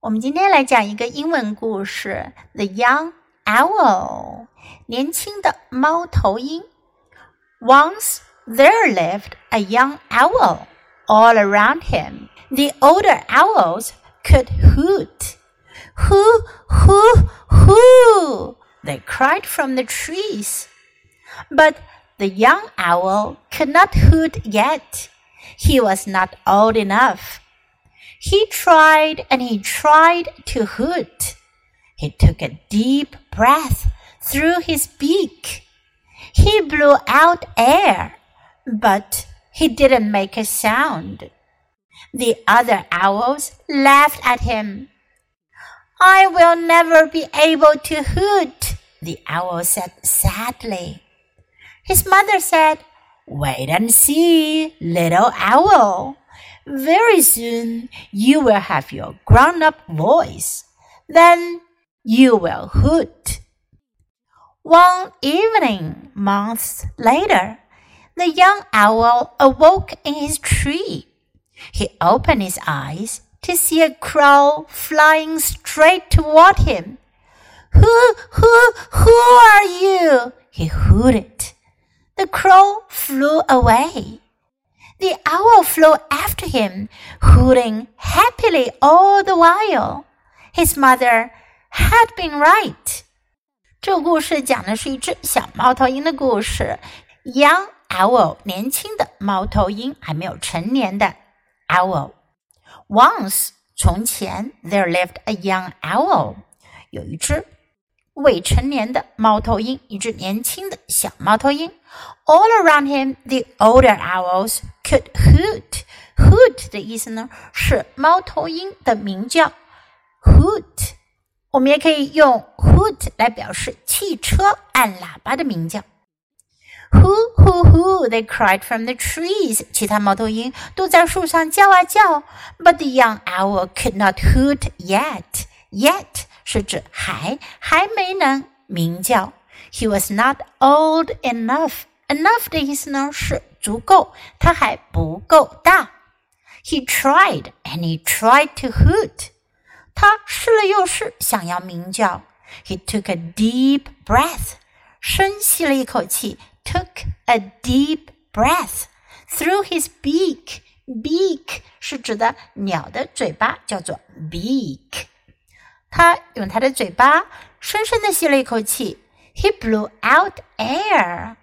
我们今天来讲一个英文故事，《The Young Owl》年轻的猫头鹰。Once there lived a young owl. All around him, the older owls could hoot. Hoo, hoo, hoo! They cried from the trees. But the young owl could not hoot yet. He was not old enough he tried and he tried to hoot. He took a deep breath through his beak. He blew out air, but he didn't make a sound. The other owls laughed at him. I will never be able to hoot, the owl said sadly. His mother said, Wait and see, little owl. Very soon you will have your grown up voice. Then you will hoot. One evening, months later, the young owl awoke in his tree. He opened his eyes to see a crow flying straight toward him. Who, who, who are you? He hooted. The crow flew away. The owl flew after him, hooting happily all the while. His mother had been right. 这个故事讲的是一只小猫头鹰的故事。Young owl，年轻的猫头鹰，还没有成年的 owl。Once，从前，there lived a young owl，有一只未成年的猫头鹰，一只年轻的小猫头鹰。All around him, the older owls could hoot. Hoot 的意思呢是猫头鹰的鸣叫。Hoot，我们也可以用 hoot 来表示汽车按喇叭的鸣叫。Hoo hoo hoo! They cried from the trees. 其他猫头鹰都在树上叫啊叫。But the young owl could not hoot yet. Yet 是指还还没能鸣叫。He was not old enough. Enough 的意思呢是足够，他还不够大。He tried and he tried to hoot. 他试了又试，想要鸣叫。He took a deep breath. 深吸了一口气，took a deep breath through his beak. Beak 是指的鸟的嘴巴，叫做 beak。他用他的嘴巴深深的吸了一口气。He blew out air，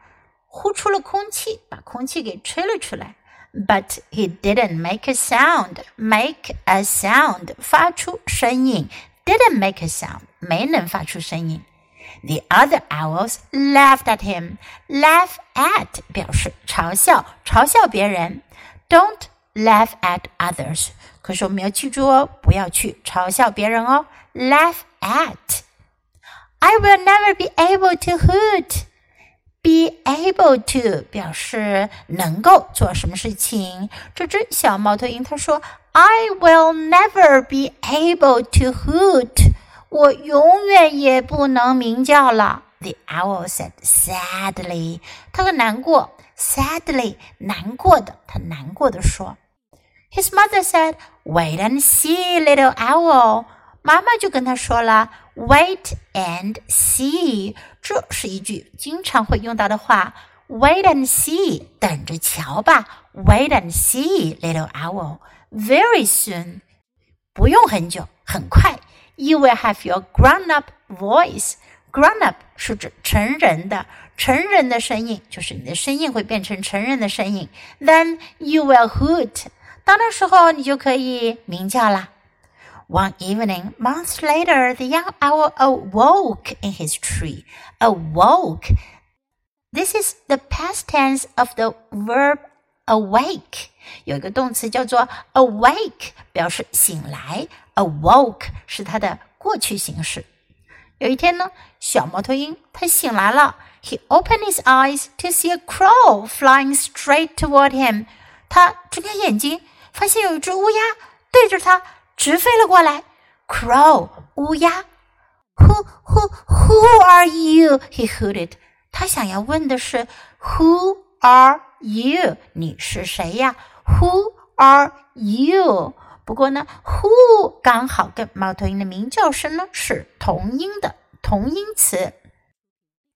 呼出了空气，把空气给吹了出来。But he didn't make a sound. Make a sound，发出声音。Didn't make a sound，没能发出声音。The other owls laughed at him. Laugh at 表示嘲笑，嘲笑别人。Don't laugh at others。可是我们要记住哦，不要去嘲笑别人哦。Laugh I will never be able to hoot. Be able to 表示能够做什么事情。这只小猫头鹰它说：“I will never be able to hoot。”我永远也不能鸣叫了。The owl said sadly. 它很难过。Sadly，难过的。它难过的说。his mother said, "Wait and see, little owl." 妈妈就跟他说了，"Wait and see." 这是一句经常会用到的话。"Wait and see." 等着瞧吧。"Wait and see, little owl." Very soon. 不用很久，很快。You will have your grown-up voice. Grown-up 是指成人的，成人的声音就是你的声音会变成成人的声音。Then you will hoot 到那时候你就可以鸣叫啦。One evening, months later, the young owl awoke in his tree. Awoke. This is the past tense of the verb awake 有一个动词叫做 awake，表示醒来，awoke 是它的过去形式。有一天呢，小猫头鹰它醒来了，He opened his eyes to see a crow flying straight toward him。他睁开眼睛发现有一只乌鸦对着他。直飞了过来。Crow 乌鸦，Who who who are you? He hooted. 他想要问的是 Who are you? 你是谁呀？Who are you? 不过呢，who 刚好跟猫头鹰的鸣叫声呢是同音的同音词，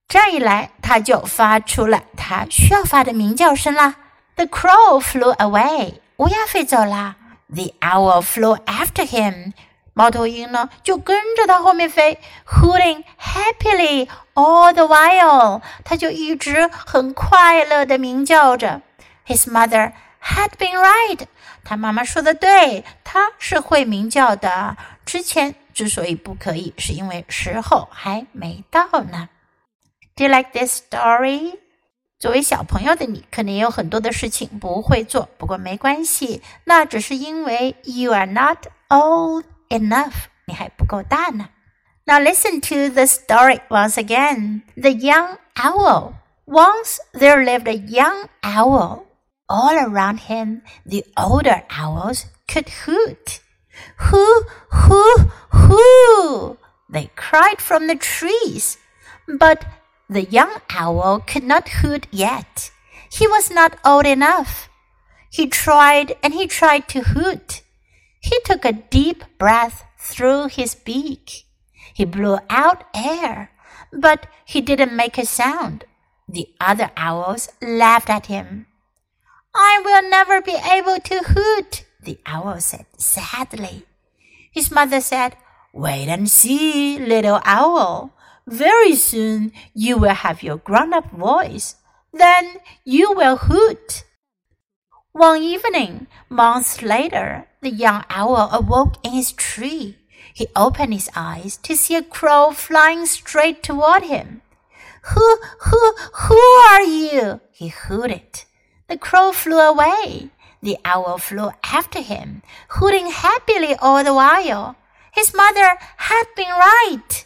这样一来，它就发出了它需要发的鸣叫声啦。The crow flew away，乌鸦飞走啦。The owl flew after him，猫头鹰呢就跟着它后面飞，hooting happily all the while，它就一直很快乐的鸣叫着。His mother had been right，他妈妈说的对，他是会鸣叫的。之前之所以不可以，是因为时候还没到呢。Do you like this story？作为小朋友的你，可能也有很多的事情不会做，不过没关系，那只是因为 you are not old enough，你还不够大呢。Now listen to the story once again. The young owl. Once there lived a young owl. All around him, the older owls could hoot. Hoo, hoo, hoo! They cried from the trees. But the young owl could not hoot yet. He was not old enough. He tried and he tried to hoot. He took a deep breath through his beak. He blew out air, but he didn't make a sound. The other owls laughed at him. I will never be able to hoot, the owl said sadly. His mother said, Wait and see, little owl. Very soon you will have your grown up voice. Then you will hoot. One evening, months later, the young owl awoke in his tree. He opened his eyes to see a crow flying straight toward him. Who, who, who are you? he hooted. The crow flew away. The owl flew after him, hooting happily all the while. His mother had been right